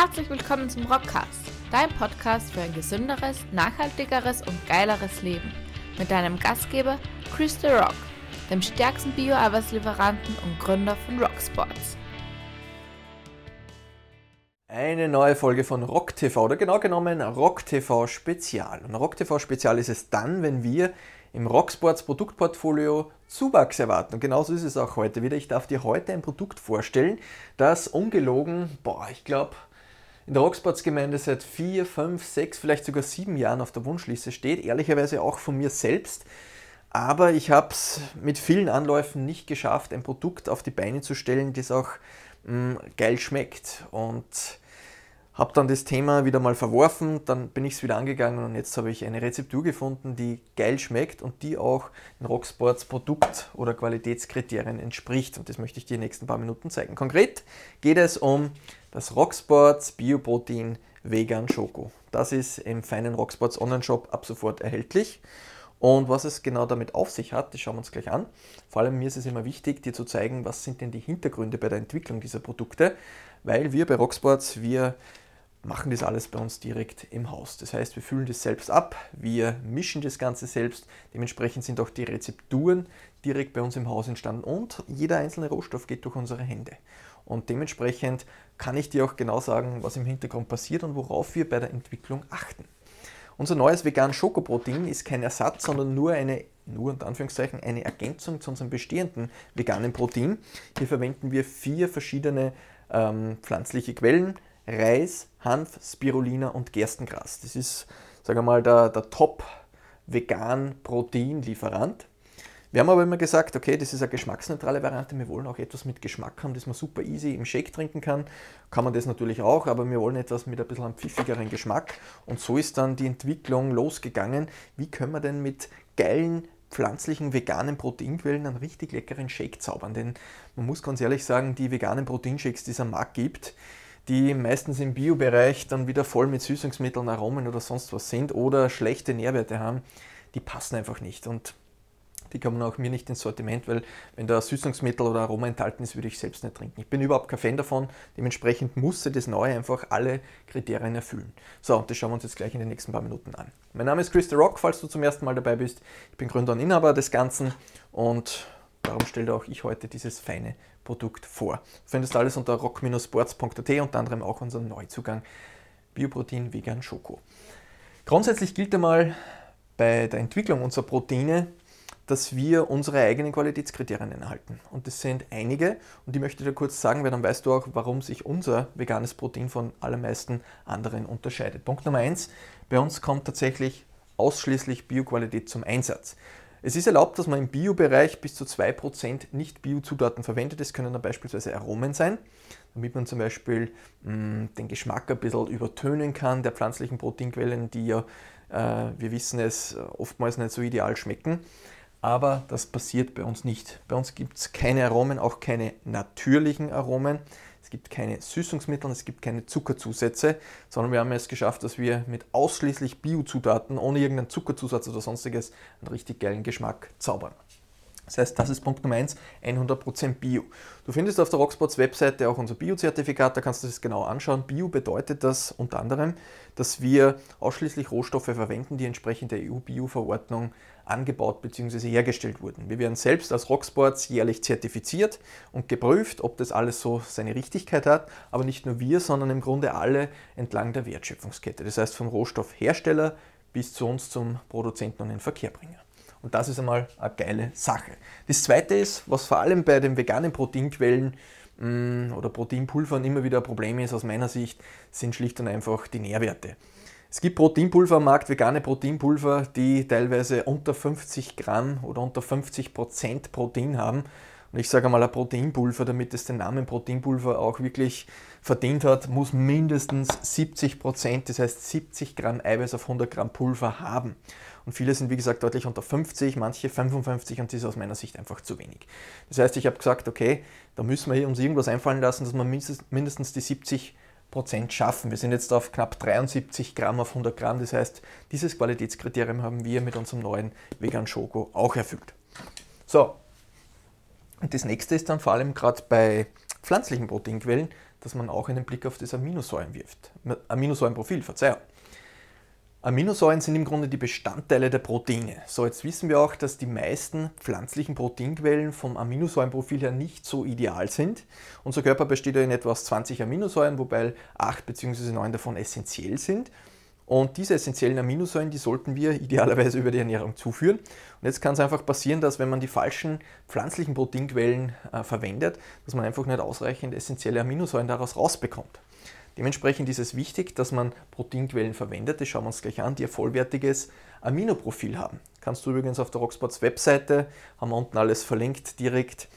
Herzlich willkommen zum Rockcast, dein Podcast für ein gesünderes, nachhaltigeres und geileres Leben. Mit deinem Gastgeber Chris The Rock, dem stärksten Bio-Arbeitslieferanten und Gründer von Rocksports. Eine neue Folge von Rock TV oder genau genommen Rock TV Spezial. Und Rock TV Spezial ist es dann, wenn wir im Rocksports Produktportfolio Zuwachs erwarten. Und genauso ist es auch heute wieder. Ich darf dir heute ein Produkt vorstellen, das ungelogen, boah, ich glaube, in der Rocksports-Gemeinde seit vier, fünf, sechs, vielleicht sogar sieben Jahren auf der Wunschliste steht. Ehrlicherweise auch von mir selbst. Aber ich habe es mit vielen Anläufen nicht geschafft, ein Produkt auf die Beine zu stellen, das auch mh, mm, geil schmeckt. Und habe dann das Thema wieder mal verworfen, dann bin ich es wieder angegangen und jetzt habe ich eine Rezeptur gefunden, die geil schmeckt und die auch den Rocksports Produkt- oder Qualitätskriterien entspricht. Und das möchte ich dir in den nächsten paar Minuten zeigen. Konkret geht es um das Rocksports Bioprotein Vegan Schoko. Das ist im feinen Rocksports Online-Shop ab sofort erhältlich. Und was es genau damit auf sich hat, das schauen wir uns gleich an. Vor allem mir ist es immer wichtig, dir zu zeigen, was sind denn die Hintergründe bei der Entwicklung dieser Produkte, weil wir bei Rocksports, wir machen das alles bei uns direkt im Haus. Das heißt, wir füllen das selbst ab, wir mischen das Ganze selbst. Dementsprechend sind auch die Rezepturen direkt bei uns im Haus entstanden und jeder einzelne Rohstoff geht durch unsere Hände. Und dementsprechend kann ich dir auch genau sagen, was im Hintergrund passiert und worauf wir bei der Entwicklung achten. Unser neues vegan Schokoprotein ist kein Ersatz, sondern nur eine, nur unter Anführungszeichen, eine Ergänzung zu unserem bestehenden veganen Protein. Hier verwenden wir vier verschiedene ähm, pflanzliche Quellen, Reis, Hanf, Spirulina und Gerstengras. Das ist, sagen wir mal, der, der Top-Vegan-Proteinlieferant. Wir haben aber immer gesagt, okay, das ist eine geschmacksneutrale Variante. Wir wollen auch etwas mit Geschmack haben, das man super easy im Shake trinken kann. Kann man das natürlich auch, aber wir wollen etwas mit ein bisschen pfiffigeren Geschmack. Und so ist dann die Entwicklung losgegangen. Wie können wir denn mit geilen pflanzlichen veganen Proteinquellen einen richtig leckeren Shake zaubern? Denn man muss ganz ehrlich sagen, die veganen Proteinshakes, die es am Markt gibt, die meistens im Biobereich dann wieder voll mit Süßungsmitteln, Aromen oder sonst was sind oder schlechte Nährwerte haben, die passen einfach nicht. Und die kommen auch mir nicht ins Sortiment, weil wenn da Süßungsmittel oder Aroma enthalten ist, würde ich selbst nicht trinken. Ich bin überhaupt kein Fan davon, dementsprechend musste das Neue einfach alle Kriterien erfüllen. So, und das schauen wir uns jetzt gleich in den nächsten paar Minuten an. Mein Name ist Chris The Rock, falls du zum ersten Mal dabei bist. Ich bin Gründer und Inhaber des Ganzen und darum stelle auch ich heute dieses feine Produkt vor. Du findest alles unter rock-sports.at, unter anderem auch unseren Neuzugang Bioprotein Vegan Schoko. Grundsätzlich gilt einmal bei der Entwicklung unserer Proteine, dass wir unsere eigenen Qualitätskriterien einhalten. Und das sind einige und die möchte ich dir kurz sagen, weil dann weißt du auch, warum sich unser veganes Protein von allermeisten anderen unterscheidet. Punkt Nummer eins: bei uns kommt tatsächlich ausschließlich Bioqualität zum Einsatz. Es ist erlaubt, dass man im Biobereich bis zu 2% Nicht-Bio-Zutaten verwendet. Das können dann beispielsweise Aromen sein, damit man zum Beispiel mh, mm, den Geschmack ein bisschen übertönen kann der pflanzlichen Proteinquellen, die ja, äh, wir wissen es, oftmals nicht so ideal schmecken. Aber das passiert bei uns nicht. Bei uns gibt es keine Aromen, auch keine natürlichen Aromen. Es gibt keine Süßungsmittel, es gibt keine Zuckerzusätze, sondern wir haben es geschafft, dass wir mit ausschließlich Biozutaten, ohne irgendeinen Zuckerzusatz oder sonstiges, einen richtig geilen Geschmack zaubern. Das heißt, das ist Punkt Nummer 1, 100% Bio. Du findest auf der Rocksports Webseite auch unser Bio-Zertifikat, da kannst du das genau anschauen. Bio bedeutet das unter anderem, dass wir ausschließlich Rohstoffe verwenden, die entsprechend der EU-Bio-Verordnung angebaut bzw. hergestellt wurden. Wir werden selbst als Rocksports jährlich zertifiziert und geprüft, ob das alles so seine Richtigkeit hat, aber nicht nur wir, sondern im Grunde alle entlang der Wertschöpfungskette. Das heißt vom Rohstoffhersteller bis zu uns zum Produzenten und den Verkehrbringer. Und das ist einmal eine geile Sache. Das zweite ist, was vor allem bei den veganen Proteinquellen mm, oder Proteinpulvern immer wieder ein Problem ist aus meiner Sicht, sind schlicht und einfach die Nährwerte. Es gibt Proteinpulver am Markt, vegane Proteinpulver, die teilweise unter 50 Gramm oder unter 50 Prozent Protein haben. Und ich sage mal, ein Proteinpulver, damit es den Namen Proteinpulver auch wirklich verdient hat, muss mindestens 70 Prozent, das heißt 70 Gramm Eiweiß auf 100 Gramm Pulver haben. Und viele sind, wie gesagt, deutlich unter 50, manche 55 und das ist aus meiner Sicht einfach zu wenig. Das heißt, ich habe gesagt, okay, da müssen wir uns irgendwas einfallen lassen, dass wir mindestens die 70 Prozent schaffen. Wir sind jetzt auf knapp 73 Gramm auf 100 Gramm. Das heißt, dieses Qualitätskriterium haben wir mit unserem neuen Vegan Schoko auch erfüllt. So, und das nächste ist dann vor allem gerade bei pflanzlichen Proteinquellen dass man auch einen Blick auf das Aminosäuren wirft. Aminosäurenprofil, Verzeihung. Aminosäuren sind im Grunde die Bestandteile der Proteine. So, jetzt wissen wir auch, dass die meisten pflanzlichen Proteinquellen vom Aminosäurenprofil her nicht so ideal sind. Unser Körper besteht ja in etwa aus 20 Aminosäuren, wobei 8 bzw. 9 davon essentiell sind. Und diese essentiellen Aminosäuren, die sollten wir idealerweise über die Ernährung zuführen. Und jetzt kann es einfach passieren, dass wenn man die falschen pflanzlichen Proteinquellen äh, verwendet, dass man einfach nicht ausreichend essentielle Aminosäuren daraus rausbekommt. Dementsprechend ist es wichtig, dass man Proteinquellen verwendet, das schauen wir uns gleich an, die ein vollwertiges Aminoprofil haben. Kannst du übrigens auf der Rocksports Webseite, haben wir unten alles verlinkt, direkt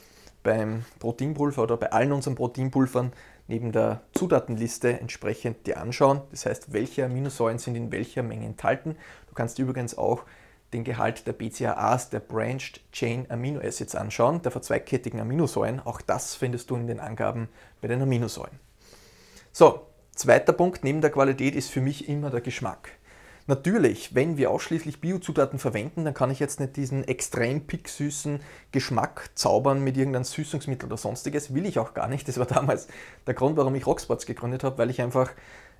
beim Proteinpulver oder bei allen unseren Proteinpulvern neben der Zutatenliste entsprechend dir anschauen. Das heißt, welche Aminosäuren sind in welcher Menge enthalten. Du kannst übrigens auch den Gehalt der BCAAs, der Branched Chain Amino Acids anschauen, der verzweigkettigen Aminosäuren. Auch das findest du in den Angaben bei den Aminosäuren. So, Zweiter Punkt neben der Qualität ist für mich immer der Geschmack. Natürlich, wenn wir ausschließlich Biozutaten verwenden, dann kann ich jetzt nicht diesen extrem picksüßen Geschmack zaubern mit irgendeinem Süßungsmittel oder sonstiges. Will ich auch gar nicht. Das war damals der Grund, warum ich Rocksports gegründet habe, weil ich einfach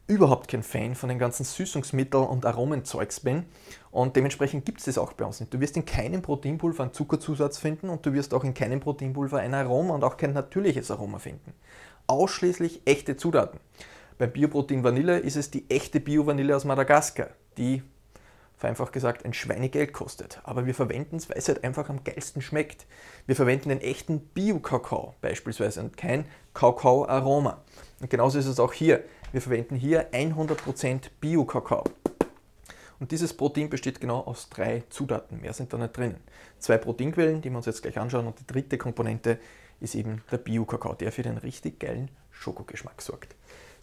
überhaupt kein Fan von den ganzen Süßungsmitteln und Aromenzeugs bin. Und dementsprechend gibt es das auch bei uns nicht. Du wirst in keinem Proteinpulver einen Zuckerzusatz finden und du wirst auch in keinem Proteinpulver ein Aroma und auch kein natürliches Aroma finden. Ausschließlich echte Zutaten. Beim Bioprotein Vanille ist es die echte Bio-Vanille aus Madagaskar, die vereinfacht gesagt ein Schweinegeld kostet. Aber wir verwenden es, weil es halt einfach am geilsten schmeckt. Wir verwenden den echten Bio-Kakao beispielsweise und kein Kakao-Aroma. Und genauso ist es auch hier. Wir verwenden hier 100% Bio-Kakao. Und dieses Protein besteht genau aus drei Zutaten. Mehr sind da nicht drinnen. Zwei Proteinquellen, die wir uns jetzt gleich anschauen. Und die dritte Komponente ist eben der Bio-Kakao, der für den richtig geilen Schokogeschmack sorgt.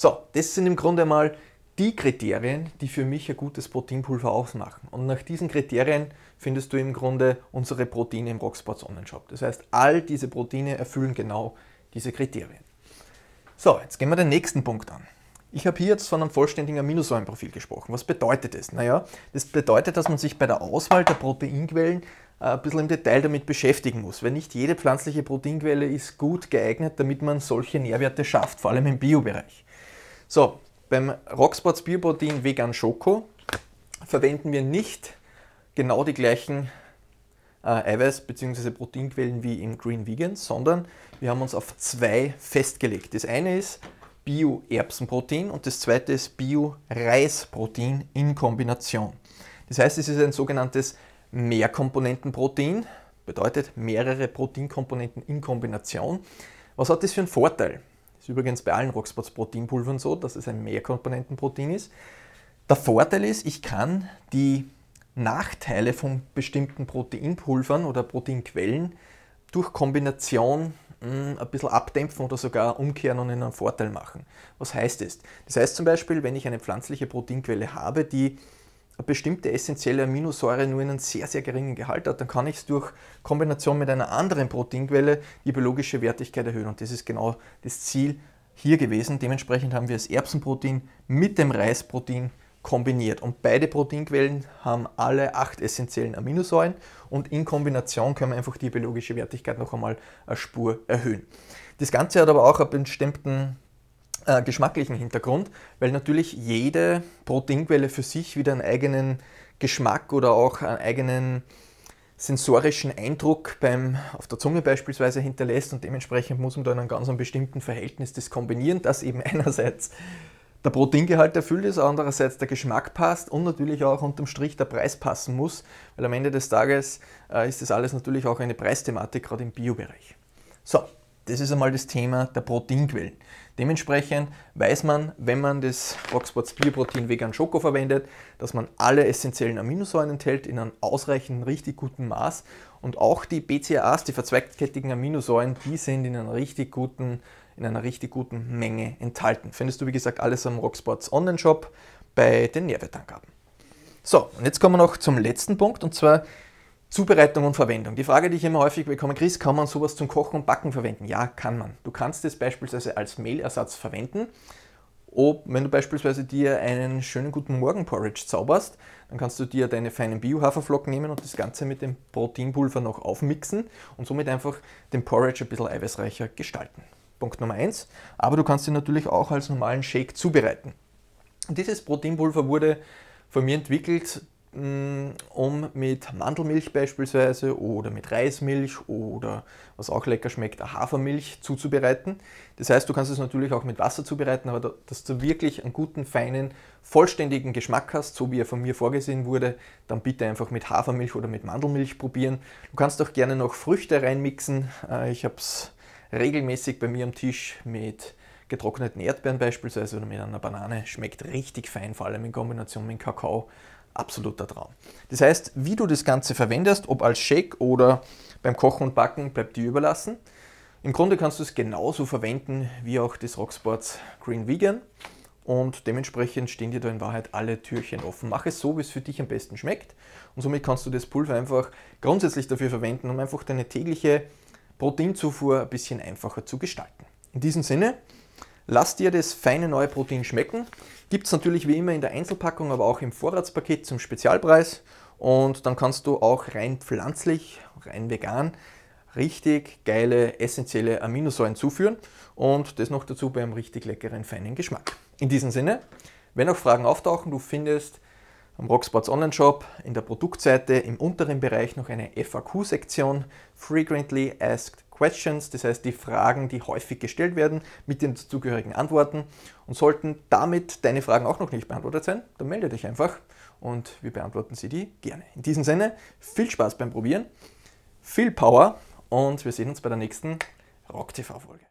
So, das sind im Grunde mal die Kriterien, die für mich ein gutes Proteinpulver ausmachen. Und nach diesen Kriterien findest du im Grunde unsere Proteine im Rocksports Online-Shop. Das heißt, all diese Proteine erfüllen genau diese Kriterien. So, jetzt gehen wir den nächsten Punkt an. Ich habe hier jetzt von einem vollständigen Aminosäurenprofil gesprochen. Was bedeutet das? Naja, das bedeutet, dass man sich bei der Auswahl der Proteinquellen äh, ein bisschen im Detail damit beschäftigen muss, weil nicht jede pflanzliche Proteinquelle ist gut geeignet, damit man solche Nährwerte schafft, vor allem im Biobereich. So, beim Rocksports Bioprotein Vegan Schoko verwenden wir nicht genau die gleichen äh, Eiweiß- bzw. Proteinquellen wie im Green Vegan, sondern wir haben uns auf zwei festgelegt. Das eine ist Bio-Erbsenprotein und das zweite ist Bio-Reisprotein in Kombination. Das heißt, es ist ein sogenanntes Mehrkomponentenprotein, bedeutet mehrere Proteinkomponenten in Kombination. Was hat das für einen Vorteil? Ist übrigens bei allen Rocksports Proteinpulvern so, dass es ein Mehrkomponentenprotein ist. Der Vorteil ist, ich kann die Nachteile von bestimmten Proteinpulvern oder Proteinquellen durch Kombination hm, ein bisschen abdämpfen oder sogar umkehren und in einen Vorteil machen. Was heißt das? Das heißt zum Beispiel, wenn ich eine pflanzliche Proteinquelle habe, die eine bestimmte essentielle Aminosäure nur in einem sehr, sehr geringen Gehalt hat, dann kann ich es durch Kombination mit einer anderen Proteinquelle die biologische Wertigkeit erhöhen. Und das ist genau das Ziel hier gewesen. Dementsprechend haben wir das Erbsenprotein mit dem Reisprotein kombiniert. Und beide Proteinquellen haben alle acht essentiellen Aminosäuren und in Kombination können wir einfach die biologische Wertigkeit noch einmal eine Spur erhöhen. Das Ganze hat aber auch einen bestimmten äh, geschmacklichen Hintergrund, weil natürlich jede Proteinquelle für sich wieder einen eigenen Geschmack oder auch einen eigenen sensorischen Eindruck beim, auf der Zunge beispielsweise hinterlässt und dementsprechend muss man da in einem ganz bestimmten Verhältnis das kombinieren, dass eben einerseits der Proteingehalt erfüllt ist, andererseits der Geschmack passt und natürlich auch unterm Strich der Preis passen muss, weil am Ende des Tages äh, ist das alles natürlich auch eine Preisthematik, gerade im Biobereich. So, das ist einmal das Thema der Proteinquellen. Dementsprechend weiß man, wenn man das Rocksports Bioprotein Vegan Schoko verwendet, dass man alle essentiellen Aminosäuren enthält in einem ausreichenden, richtig guten Maß. Und auch die BCAAs, die verzweigkettigen Aminosäuren, die sind in einer richtig guten, in einer richtig guten Menge enthalten. Findest du, wie gesagt, alles am Rocksports Online-Shop bei den Nährwertangaben. So, und jetzt kommen wir noch zum letzten Punkt und zwar Zubereitung und Verwendung. Die Frage, die ich immer häufig bekomme, Chris, kann man sowas zum Kochen und Backen verwenden? Ja, kann man. Du kannst es beispielsweise als Mehlersatz verwenden. Ob, wenn du beispielsweise dir einen schönen guten Morgenporridge zauberst, dann kannst du dir deine feinen Bio-Haferflocken nehmen und das Ganze mit dem Proteinpulver noch aufmixen und somit einfach den Porridge ein bisschen eiweißreicher gestalten. Punkt Nummer 1. Aber du kannst ihn natürlich auch als normalen Shake zubereiten. Dieses Proteinpulver wurde von mir entwickelt, um mit Mandelmilch beispielsweise oder mit Reismilch oder was auch lecker schmeckt, Hafermilch zuzubereiten. Das heißt, du kannst es natürlich auch mit Wasser zubereiten, aber dass du wirklich einen guten, feinen, vollständigen Geschmack hast, so wie er von mir vorgesehen wurde, dann bitte einfach mit Hafermilch oder mit Mandelmilch probieren. Du kannst auch gerne noch Früchte reinmixen. Äh, ich habe es regelmäßig bei mir am Tisch mit getrockneten Erdbeeren beispielsweise oder mit einer Banane. Schmeckt richtig fein, vor allem in Kombination mit Kakao. Absoluter Traum. Das heißt, wie du das Ganze verwendest, ob als Shake oder beim Kochen und Backen, bleibt dir überlassen. Im Grunde kannst du es genauso verwenden wie auch das Rocksports Green Vegan und dementsprechend stehen dir da in Wahrheit alle Türchen offen. Mach es so, wie es für dich am besten schmeckt und somit kannst du das Pulver einfach grundsätzlich dafür verwenden, um einfach deine tägliche Proteinzufuhr ein bisschen einfacher zu gestalten. In diesem Sinne, lass dir das feine neue Protein schmecken. Gibt es natürlich wie immer in der Einzelpackung, aber auch im Vorratspaket zum Spezialpreis. Und dann kannst du auch rein pflanzlich, rein vegan, richtig geile, essentielle Aminosäuren zuführen und das noch dazu bei einem richtig leckeren, feinen Geschmack. In diesem Sinne, wenn noch Fragen auftauchen, du findest am Rocksports Online Shop in der Produktseite im unteren Bereich noch eine FAQ-Sektion, Frequently Asked Questions, das heißt die Fragen, die häufig gestellt werden, mit den zugehörigen Antworten. Und sollten damit deine Fragen auch noch nicht beantwortet sein, dann melde dich einfach und wir beantworten sie die gerne. In diesem Sinne, viel Spaß beim Probieren, viel Power und wir sehen uns bei der nächsten Rock TV-Folge.